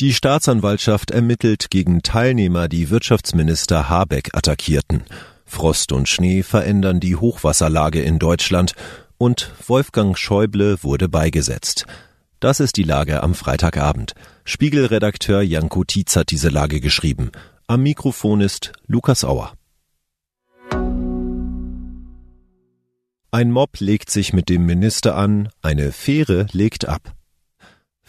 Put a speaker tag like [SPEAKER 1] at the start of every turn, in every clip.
[SPEAKER 1] Die Staatsanwaltschaft ermittelt gegen Teilnehmer, die Wirtschaftsminister Habeck attackierten. Frost und Schnee verändern die Hochwasserlage in Deutschland und Wolfgang Schäuble wurde beigesetzt. Das ist die Lage am Freitagabend. Spiegelredakteur Janko Tietz hat diese Lage geschrieben. Am Mikrofon ist Lukas Auer. Ein Mob legt sich mit dem Minister an, eine Fähre legt ab.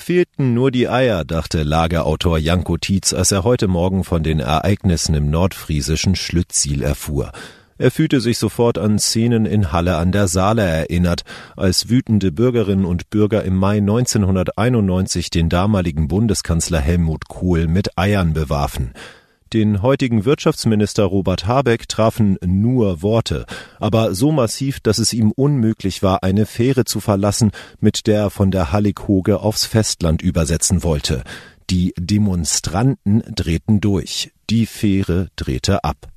[SPEAKER 1] Fehlten nur die Eier, dachte Lagerautor Janko Tietz, als er heute Morgen von den Ereignissen im nordfriesischen Schlütziel erfuhr. Er fühlte sich sofort an Szenen in Halle an der Saale erinnert, als wütende Bürgerinnen und Bürger im Mai 1991 den damaligen Bundeskanzler Helmut Kohl mit Eiern bewarfen. Den heutigen Wirtschaftsminister Robert Habeck trafen nur Worte, aber so massiv, dass es ihm unmöglich war, eine Fähre zu verlassen, mit der er von der Hallig-Hoge aufs Festland übersetzen wollte. Die Demonstranten drehten durch, die Fähre drehte ab.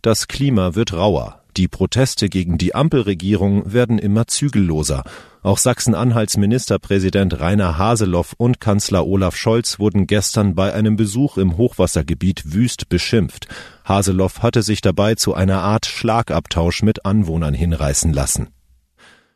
[SPEAKER 1] Das Klima wird rauer. Die Proteste gegen die Ampelregierung werden immer zügelloser. Auch Sachsen-Anhalts Ministerpräsident Rainer Haseloff und Kanzler Olaf Scholz wurden gestern bei einem Besuch im Hochwassergebiet wüst beschimpft. Haseloff hatte sich dabei zu einer Art Schlagabtausch mit Anwohnern hinreißen lassen.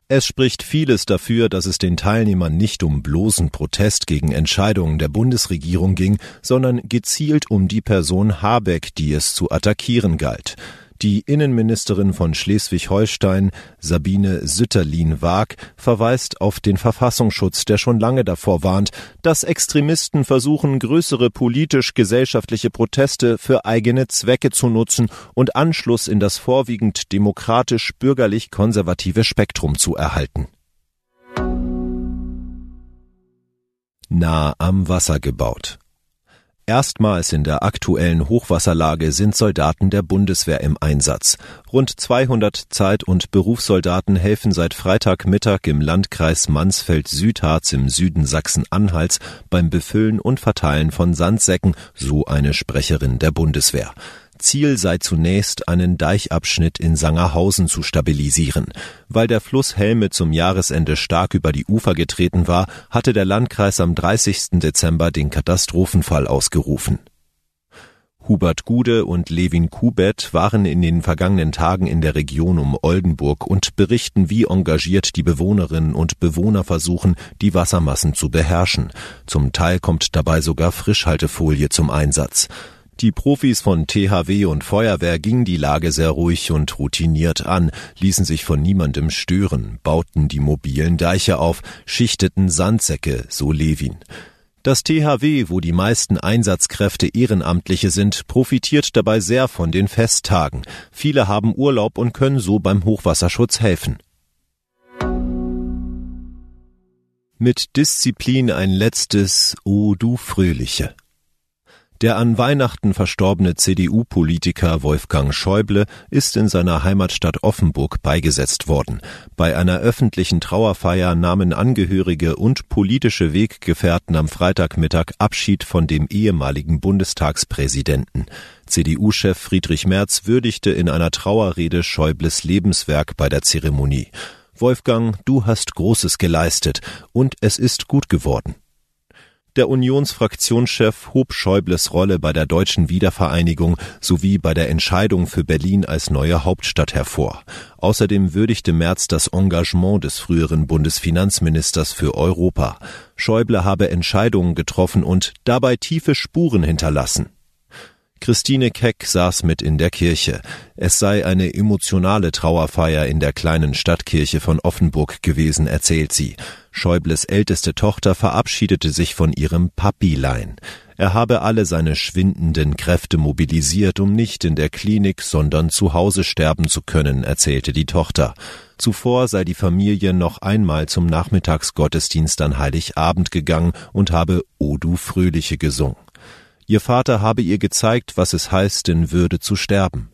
[SPEAKER 1] Es spricht vieles dafür, dass es den Teilnehmern nicht um bloßen Protest gegen Entscheidungen der Bundesregierung ging, sondern gezielt um die Person Habeck, die es zu attackieren galt. Die Innenministerin von Schleswig-Holstein, Sabine Sütterlin-Waag, verweist auf den Verfassungsschutz, der schon lange davor warnt, dass Extremisten versuchen, größere politisch-gesellschaftliche Proteste für eigene Zwecke zu nutzen und Anschluss in das vorwiegend demokratisch-bürgerlich-konservative Spektrum zu erhalten. Nah am Wasser gebaut. Erstmals in der aktuellen Hochwasserlage sind Soldaten der Bundeswehr im Einsatz. Rund 200 Zeit- und Berufssoldaten helfen seit Freitagmittag im Landkreis Mansfeld-Südharz im Süden Sachsen-Anhalts beim Befüllen und Verteilen von Sandsäcken, so eine Sprecherin der Bundeswehr. Ziel sei zunächst, einen Deichabschnitt in Sangerhausen zu stabilisieren. Weil der Fluss Helme zum Jahresende stark über die Ufer getreten war, hatte der Landkreis am 30. Dezember den Katastrophenfall ausgerufen. Hubert Gude und Levin Kubet waren in den vergangenen Tagen in der Region um Oldenburg und berichten, wie engagiert die Bewohnerinnen und Bewohner versuchen, die Wassermassen zu beherrschen. Zum Teil kommt dabei sogar Frischhaltefolie zum Einsatz. Die Profis von THW und Feuerwehr gingen die Lage sehr ruhig und routiniert an, ließen sich von niemandem stören, bauten die mobilen Deiche auf, schichteten Sandsäcke, so Levin. Das THW, wo die meisten Einsatzkräfte Ehrenamtliche sind, profitiert dabei sehr von den Festtagen. Viele haben Urlaub und können so beim Hochwasserschutz helfen. Mit Disziplin ein letztes O oh, du Fröhliche. Der an Weihnachten verstorbene CDU-Politiker Wolfgang Schäuble ist in seiner Heimatstadt Offenburg beigesetzt worden. Bei einer öffentlichen Trauerfeier nahmen Angehörige und politische Weggefährten am Freitagmittag Abschied von dem ehemaligen Bundestagspräsidenten. CDU-Chef Friedrich Merz würdigte in einer Trauerrede Schäubles Lebenswerk bei der Zeremonie. Wolfgang, du hast Großes geleistet und es ist gut geworden. Der Unionsfraktionschef hob Schäubles Rolle bei der deutschen Wiedervereinigung sowie bei der Entscheidung für Berlin als neue Hauptstadt hervor. Außerdem würdigte Merz das Engagement des früheren Bundesfinanzministers für Europa. Schäuble habe Entscheidungen getroffen und dabei tiefe Spuren hinterlassen. Christine Keck saß mit in der Kirche. Es sei eine emotionale Trauerfeier in der kleinen Stadtkirche von Offenburg gewesen, erzählt sie. Schäubles älteste Tochter verabschiedete sich von ihrem Papilein. Er habe alle seine schwindenden Kräfte mobilisiert, um nicht in der Klinik, sondern zu Hause sterben zu können, erzählte die Tochter. Zuvor sei die Familie noch einmal zum Nachmittagsgottesdienst an Heiligabend gegangen und habe O du Fröhliche gesungen. Ihr Vater habe ihr gezeigt, was es heißt, in Würde zu sterben.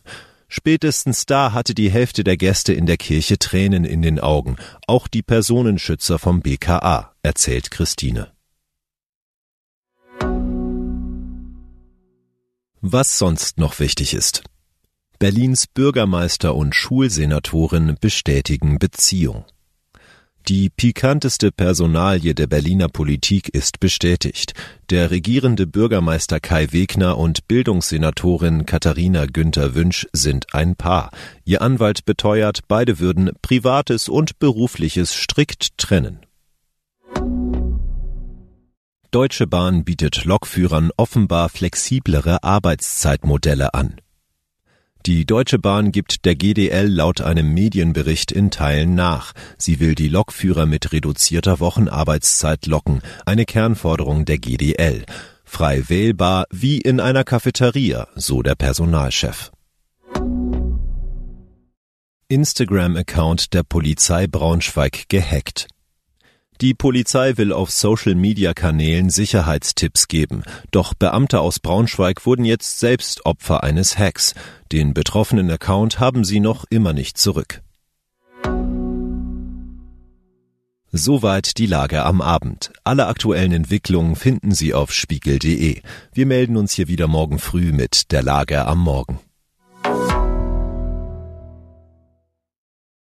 [SPEAKER 1] Spätestens da hatte die Hälfte der Gäste in der Kirche Tränen in den Augen, auch die Personenschützer vom BKA, erzählt Christine. Was sonst noch wichtig ist. Berlins Bürgermeister und Schulsenatorin bestätigen Beziehung. Die pikanteste Personalie der Berliner Politik ist bestätigt. Der regierende Bürgermeister Kai Wegner und Bildungssenatorin Katharina Günther Wünsch sind ein Paar. Ihr Anwalt beteuert, beide würden Privates und Berufliches strikt trennen. Deutsche Bahn bietet Lokführern offenbar flexiblere Arbeitszeitmodelle an. Die Deutsche Bahn gibt der GDL laut einem Medienbericht in Teilen nach. Sie will die Lokführer mit reduzierter Wochenarbeitszeit locken, eine Kernforderung der GDL. Frei wählbar wie in einer Cafeteria, so der Personalchef. Instagram-Account der Polizei Braunschweig gehackt. Die Polizei will auf Social-Media-Kanälen Sicherheitstipps geben, doch Beamte aus Braunschweig wurden jetzt selbst Opfer eines Hacks. Den betroffenen Account haben sie noch immer nicht zurück. Soweit die Lage am Abend. Alle aktuellen Entwicklungen finden Sie auf spiegel.de. Wir melden uns hier wieder morgen früh mit der Lage am Morgen.